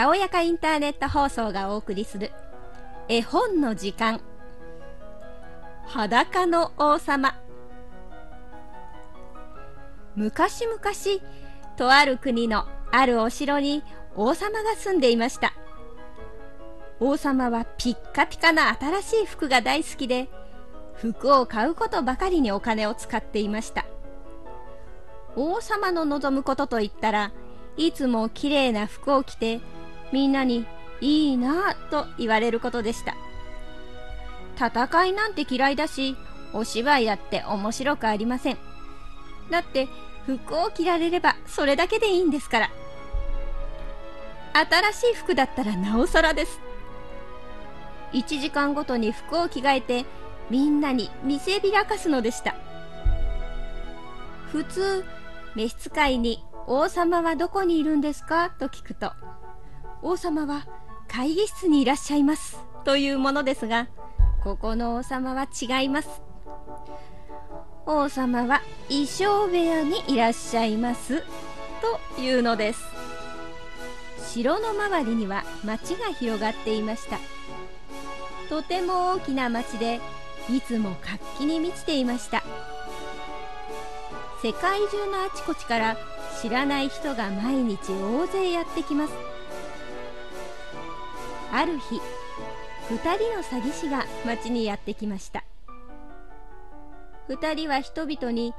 たおやかインターネット放送がお送りする絵本の時間。裸の王様。昔々とある国のあるお城に王様が住んでいました。王様はピッカピカな新しい服が大好きで服を買うことばかりにお金を使っていました。王様の望むことといったらいつもきれいな服を着てみんなにいいなぁと言われることでした。戦いなんて嫌いだしお芝居だって面白くありません。だって服を着られればそれだけでいいんですから。新しい服だったらなおさらです。1時間ごとに服を着替えてみんなに見せびらかすのでした。普通召使いに王様はどこにいるんですか？と聞くと、王様は会議室にいらっしゃいますというものですが、ここの王様は違います。王様は衣装部屋にいらっしゃいますというのです。城の周りには町が広がっていました。とても大きな町で、いつも活気に満ちていました。世界中のあちこちから知らない人が毎日大勢やってきますある日2人の詐欺師が町にやってきました。2人は人々に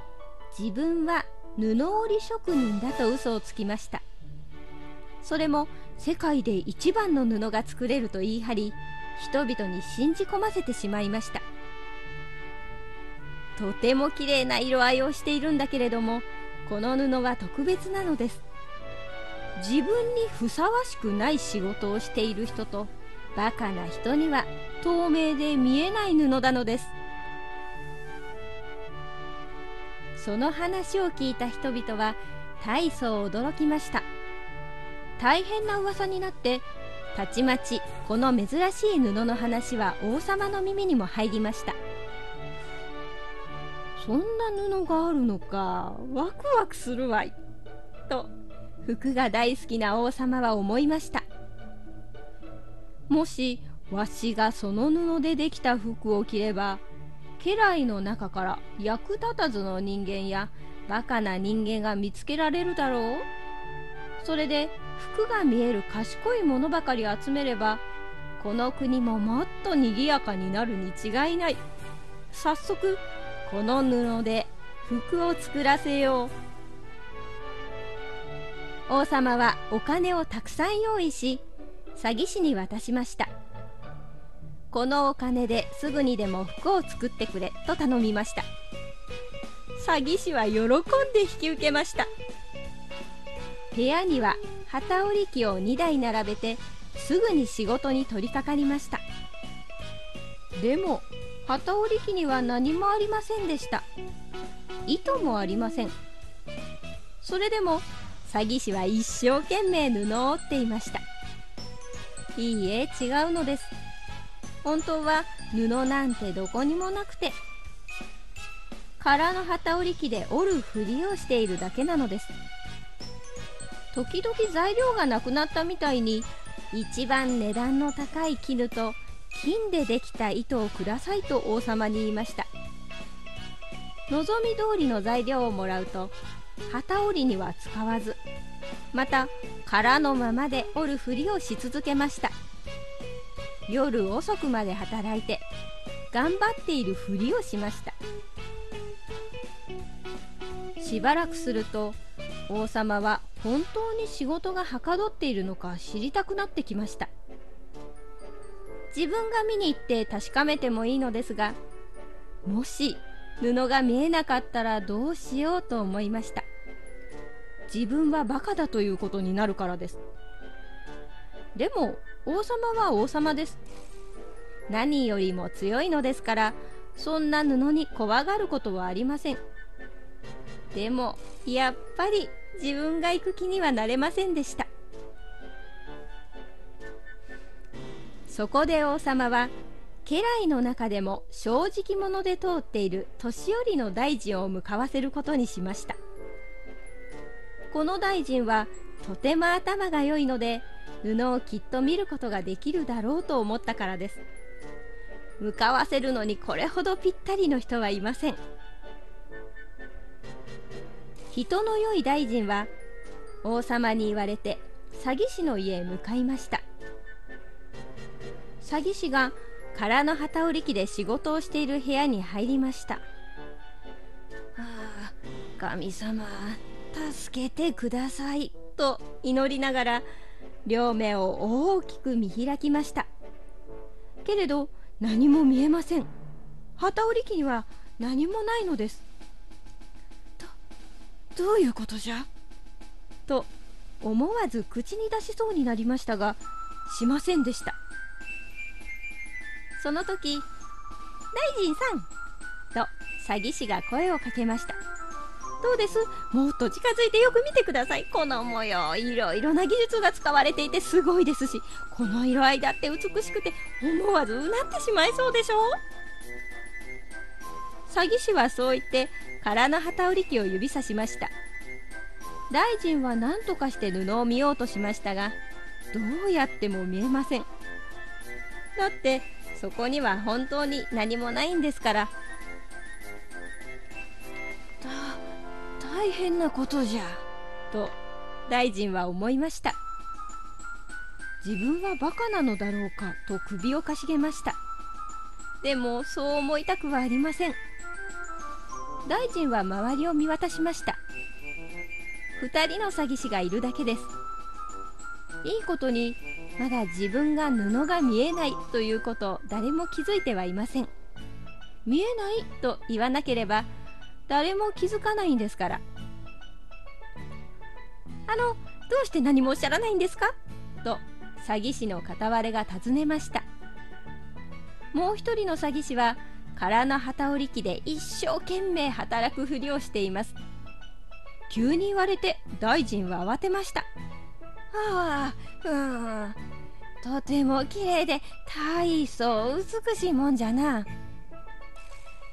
自分は布織り職人だと嘘をつきました。それも世界で一番の布が作れると言い張り人々に信じ込ませてしまいました。とても綺麗な色合いをしているんだけれどもこの布は特別なのです。自分にふさわしくない仕事をしている人とバカな人には透明で見えない布なのです。その話を聞いた人々は大層驚きました。大変な噂になってたちまちこの珍しい布の話は王様の耳にも入りました。そんな布があるのかワクワクするわい。と服が大好きな王様は思いました。もしわしがその布でできた服を着れば家来の中から役立たずの人間やバカな人間が見つけられるだろう。それで服が見える賢いものばかり集めればこの国ももっと賑やかになるに違いない。早速この布で服を作らせよう。王様はお金をたくさん用意し詐欺師に渡しました。このお金ですぐにでも服を作ってくれと頼みました。詐欺師は喜んで引き受けました。部屋には機織り機を2台並べてすぐに仕事に取り掛かりました。でも機織り機には何もありませんでした。糸もありません。それでも詐欺師は一生懸命布を織っていました。いいえ違うのです。本当は布なんてどこにもなくて空の機織り機で織るふりをしているだけなのです。時々材料がなくなったみたいに一番値段の高い絹と金でできた糸をくださいと王様に言いました。望み通りの材料をもらうと機織りには使わずまた空のままで織るふりをし続けました。夜遅くまで働いて頑張っているふりをしました。しばらくすると王様は本当に仕事がはかどっているのか知りたくなってきました。自分が見に行って確かめてもいいのですがもし布が見えなかったらどうしようと思いました。自分はバカだということになるからです。でも王様は王様です。何よりも強いのですからそんな布に怖がることはありません。でもやっぱり自分が行く気にはなれませんでした。そこで王様は家来の中でも正直者で通っている年寄りの大臣を向かわせることにしました。この大臣はとても頭が良いので布をきっと見ることができるだろうと思ったからです。向かわせるのにこれほどぴったりの人はいません。人の良い大臣は王様に言われて詐欺師の家へ向かいました。詐欺師が空の旗織り機で仕事をしている部屋に入りました「ああ神様。助けてください」と祈りながら両目を大きく見開きました。けれど何も見えません。旗織り機には何もないのです。どどういうことじゃ？と思わず口に出しそうになりましたがしませんでした。その時「大臣さん!」と詐欺師が声をかけました。どうです。もっと近づいてよく見てください。この模様いろいろな技術が使われていてすごいですしこの色合いだって美しくて思わずうなってしまいそうでしょ？う詐欺師はそう言って空の旗織り機を指さしました。大臣は何とかして布を見ようとしましたがどうやっても見えません。だってそこには本当に何もないんですから大変なことじゃ。と大臣は思いました。自分はバカなのだろうかと首をかしげました。でもそう思いたくはありません。大臣は周りを見渡しました。2人の詐欺師がいるだけです。いいことにまだ自分が布が見えないということ誰も気づいてはいません。見えないと言わなければ誰も気づかないんですから。あのどうして何もおっしゃらないんですか？と詐欺師の片割れが尋ねました。もう一人の詐欺師は空の旗織り機で一生懸命働くふりをしています。急に言われて大臣は慌てました。ああうん。とても綺麗で大層美しいもんじゃな。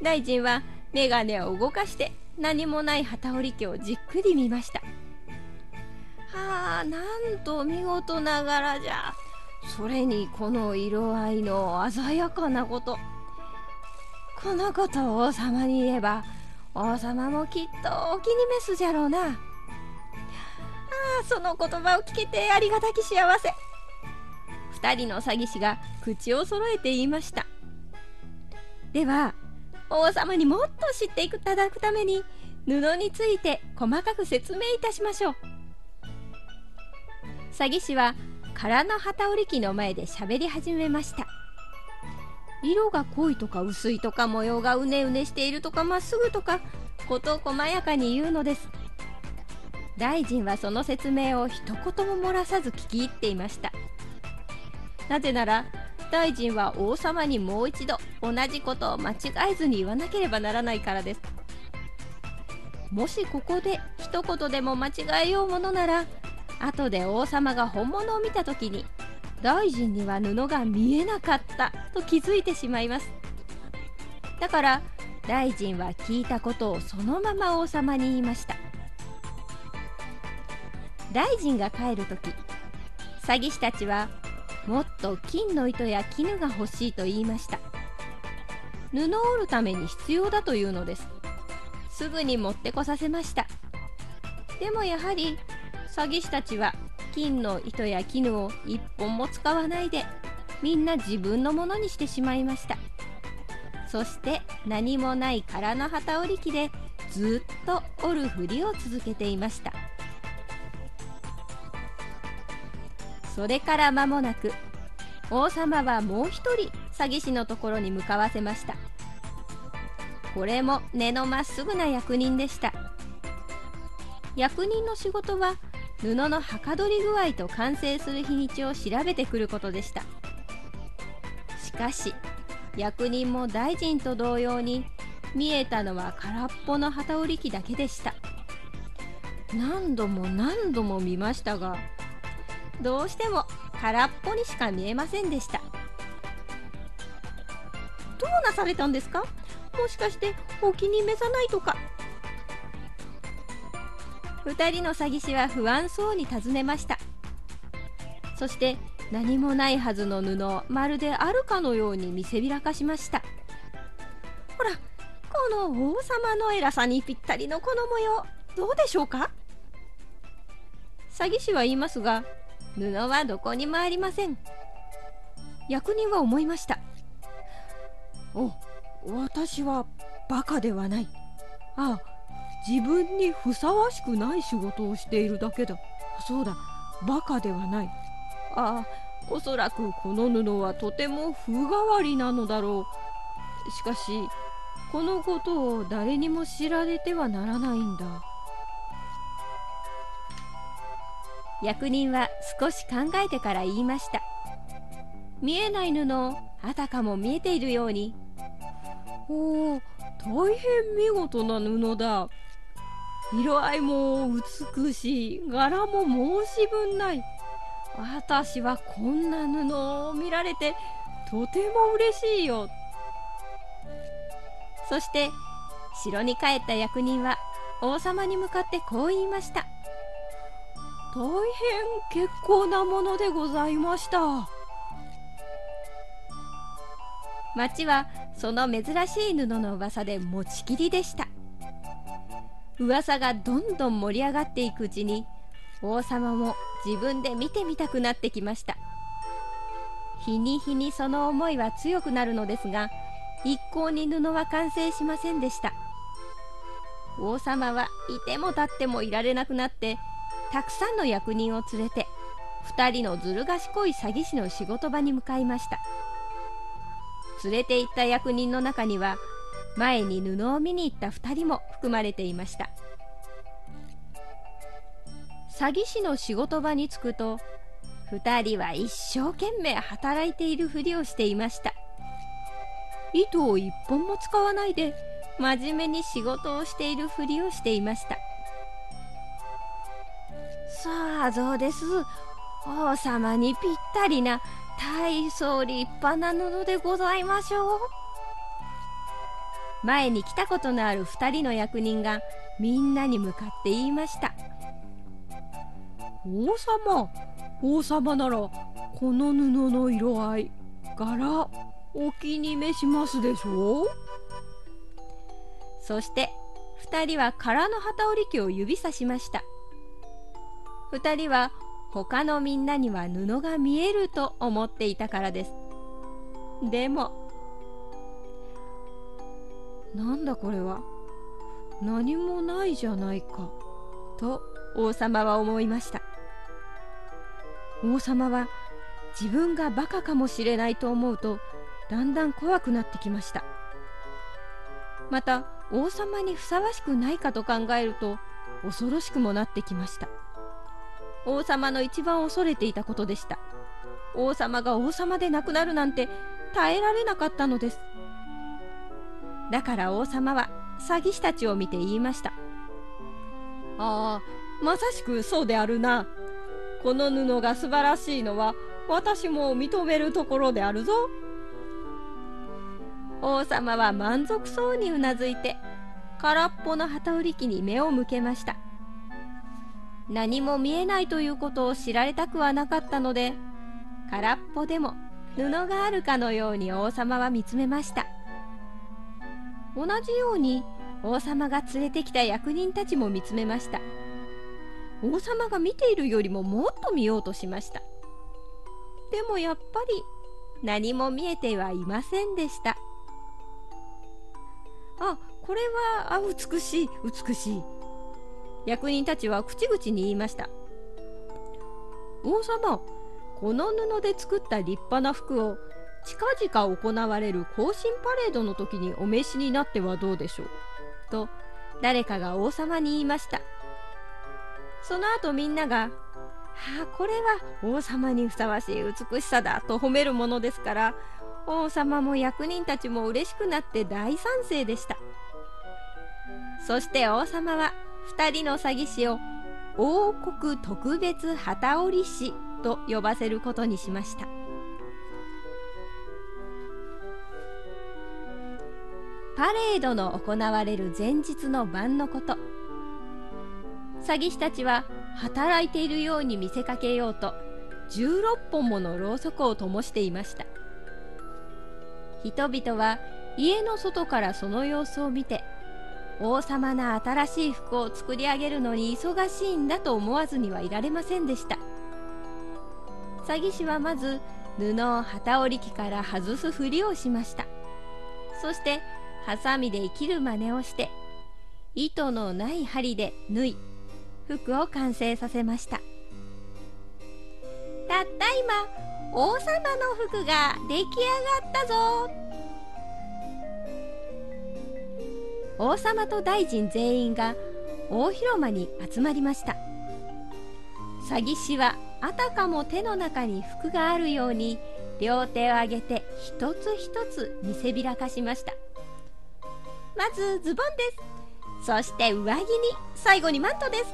大臣は眼鏡を動かして何もない旗織り機をじっくり見ました。はあなんと見事な柄じゃ。それにこの色合いの鮮やかなこと。このことを王様に言えば王様もきっとお気に召すじゃろうな。ああその言葉を聞けてありがたき幸せ。2人の詐欺師が口を揃えて言いました。では王様にもっと知っていただくために布について細かく説明いたしましょう。詐欺師は空の旗織り機の前で喋り始めました。色が濃いとか薄いとか模様がうねうねしているとかまっすぐとか事を細やかに言うのです。大臣はその説明を一言も漏らさず聞き入っていました。なぜなら大臣は王様にもう一度同じことを間違えずに言わなければならないからです。もしここで一言でも間違えようものなら後で王様が本物を見た時に大臣には布が見えなかったと気づいてしまいます。だから大臣は聞いたことをそのまま王様に言いました。大臣が帰る時詐欺師たちはもっと金の糸や絹が欲しいと言いました。布を織るために必要だというのです。すぐに持ってこさせました。でもやはり詐欺師たちは金の糸や絹を一本も使わないでみんな自分のものにしてしまいました。そして何もない空の旗織り機でずっと織るふりを続けていました。それから間もなく王様はもう一人詐欺師のところに向かわせました。これも根のまっすぐな役人でした。役人の仕事は布のはかどり具合と完成する日にちを調べてくることでした。しかし役人も大臣と同様に見えたのは空っぽの旗織り機だけでした。何度も何度も見ましたがどうしても空っぽにしか見えませんでした。どうなされたんですか？もしかしてお気に召さないとか。2人の詐欺師は不安そうに尋ねました。そして何もないはずの布をまるであるかのように見せびらかしました。ほらこの王様の偉さにぴったりのこの模様どうでしょうか？詐欺師は言いますが布はどこにもありません。役人は思いました。お私はバカではない。ああ自分にふさわしくない仕事をしているだけだ。そうだ。バカではない。ああおそらくこの布はとても風変わりなのだろう。しかしこのことを誰にも知られてはならないんだ。役人は少し考えてから言いました。見えない布をあたかも見えているように。おお大変見事な布だ色合いも美しい柄も申し分ない。私はこんな布を見られてとても嬉しいよ。そして城に帰った役人は王様に向かってこう言いました。大変結構なものでございました。町はその珍しい布の噂で持ちきりでした。噂がどんどん盛り上がっていくうちに王様も自分で見てみたくなってきました。日に日にその思いは強くなるのですが一向に布は完成しませんでした。王様はいても立ってもいられなくなってたくさんの役人を連れて2人のずる賢い詐欺師の仕事場に向かいました。連れて行った役人の中には前に布を見に行った2人も含まれていました。詐欺師の仕事場に着くと2人は一生懸命働いているふりをしていました。糸を一本も使わないで真面目に仕事をしているふりをしていました。さあどうです？王様にぴったりな大層立派な布でございましょう。前に来たことのある2人の役人がみんなに向かって言いました。王様王様ならこの布の色合い柄お気に召しますでしょ？うそして2人は空の旗織り機を指さしました。2人は他のみんなには布が見えると思っていたからです。でもなんだこれは？何もないじゃないか。と王様は思いました。王様は自分がバカかもしれないと思うとだんだん怖くなってきました。また王様にふさわしくないかと考えると恐ろしくもなってきました。王様の一番恐れていたことでした。王様が王様でなくなるなんて耐えられなかったのです。だから王様は詐欺師たちを見て言いました。ああまさしくそうであるな。この布が素晴らしいのは私も認めるところであるぞ。王様は満足そうにうなずいて空っぽの旗織り機に目を向けました。何も見えないということを知られたくはなかったので空っぽでも布があるかのように王様は見つめました。同じように王様が連れてきた役人たちも見つめました。王様が見ているよりももっと見ようとしました。でもやっぱり何も見えてはいませんでした。あこれはあ美しい美しい。役人たちは口々に言いました。王様この布で作った立派な服を近々行われる行進パレードの時にお召しになってはどうでしょう？と誰かが王様に言いました。その後みんなが「あこれは王様にふさわしい美しさだ」と褒めるものですから王様も役人たちも嬉しくなって大賛成でした。そして王様は2人の詐欺師を王国特別旗織師と呼ばせることにしました。パレードの行われる前日の晩のこと。詐欺師たちは働いているように見せかけようと16本ものろうそくを灯していました。人々は家の外からその様子を見て王様の新しい服を作り上げるのに忙しいんだと思わずにはいられませんでした。詐欺師はまず布を旗織り機から外すふりをしました。そしてハサミで生きる真似をして糸のない針で縫い服を完成させました。たった今王様の服が出来上がったぞ。王様と大臣全員が大広間に集まりました。詐欺師はあたかも手の中に服があるように両手を上げて一つ一つ見せびらかしました。まずズボンです。そして上着に最後にマントです。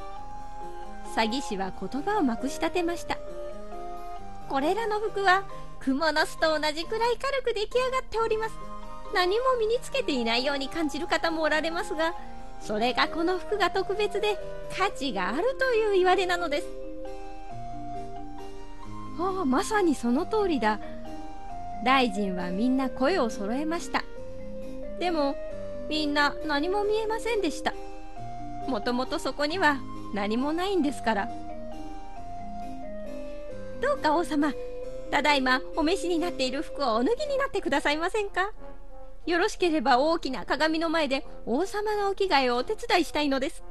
詐欺師は言葉をまくし立てました。これらの服は蜘蛛の巣と同じくらい軽く出来上がっております。何も身につけていないように感じる方もおられますがそれがこの服が特別で価値があるという言われなのです。ああまさにその通りだ。大臣はみんな声を揃えました。でもみんな何も見えませんでした。もともとそこには何もないんですから。どうか王様ただいまお召しになっている服をお脱ぎになってくださいませんか。よろしければ大きな鏡の前で王様のお着替えをお手伝いしたいのです。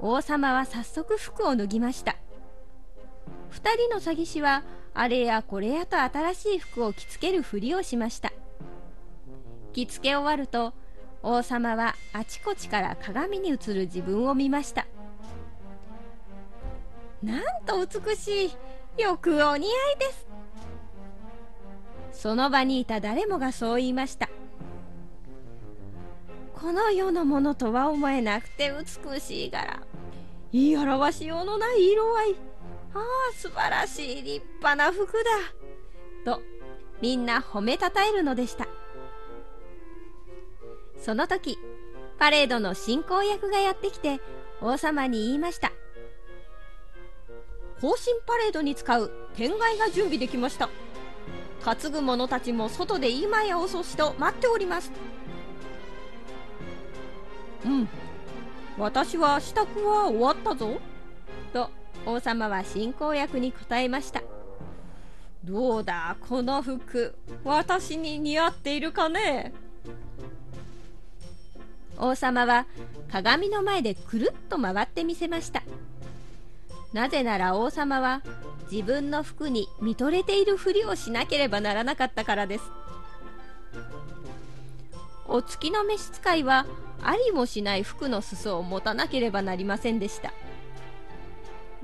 王様は早速服を脱ぎました。2人の詐欺師はあれやこれやと新しい服を着付けるふりをしました。着付け終わると王様はあちこちから鏡に映る自分を見ました。なんと美しいよくお似合いです。その場にいた誰もがそう言いました。この世のものとは思えなくて美しい柄言い表しようのない色合い。ああ素晴らしい立派な服だ。とみんな褒めたたえるのでした。その時パレードの進行役がやってきて王様に言いました。行進パレードに使う天蓋が準備できました。担ぐ者たちも外で今や遅しと待っております。うん。私は支度は終わったぞ。と王様は進行役に答えました。どうだこの服。私に似合っているかね。王様は鏡の前でくるっと回ってみせました。なぜなら王様は自分の服に見とれているふりをしなければならなかったからです。お月の召使いはありもしない服の裾を持たなければなりませんでした。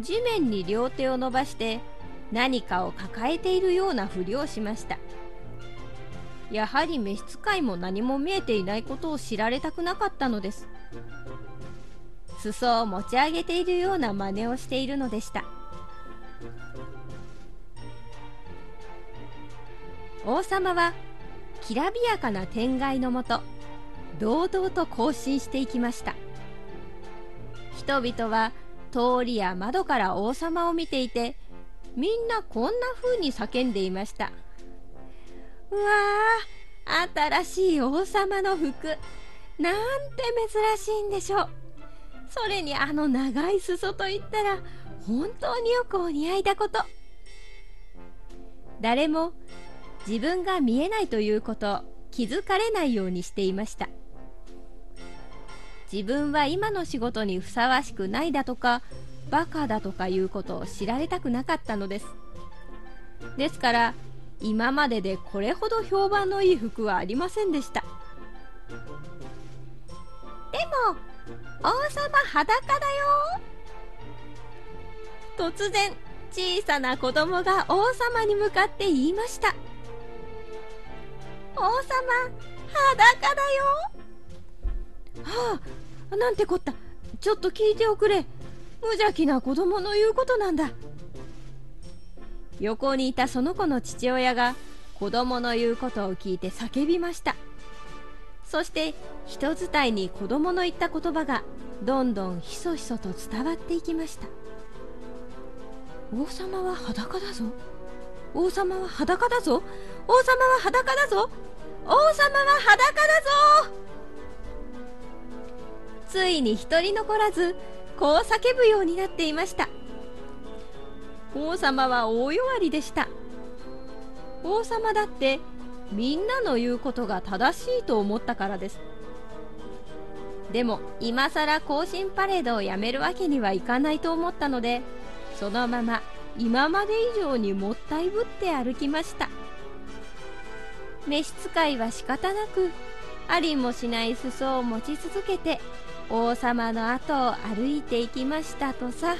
地面に両手を伸ばして何かを抱えているようなふりをしました。やはり召使いも何も見えていないことを知られたくなかったのです。裾を持ち上げているような真似をしているのでした。王様はきらびやかな天蓋のもと堂々と行進していきました。人々は通りや窓から王様を見ていてみんなこんな風に叫んでいました。うわあ新しい王様の服。なんて珍しいんでしょう。それにあの長い裾といったら本当によくお似合いだこと。誰も自分が見えないということ気づかれないようにしていました。自分は今の仕事にふさわしくないだとかバカだとかいうことを知られたくなかったのです。ですから今まででこれほど評判のいい服はありませんでした。でも王様裸だよ。突然小さな子供が王様に向かって言いました。王様裸だよ。はあなんてこった。ちょっと聞いておくれ。無邪気な子供の言うことなんだ。横にいたその子の父親が子供の言うことを聞いて叫びました。そして人伝いに子供の言った言葉がどんどんひそひそと伝わっていきました。王様は裸だぞ。王様は裸だぞ。王様は裸だぞ。王様は裸だぞ。ついに一人残らずこう叫ぶようになっていました。王様は大弱りでした。王様だってみんなの言うことが正しいと思ったからです。でも今さら行進パレードをやめるわけにはいかないと思ったのでそのまま今まで以上にもったいぶって歩きました。召使いは仕方なくありもしない裾を持ち続けて王様の後を歩いていきましたとさ。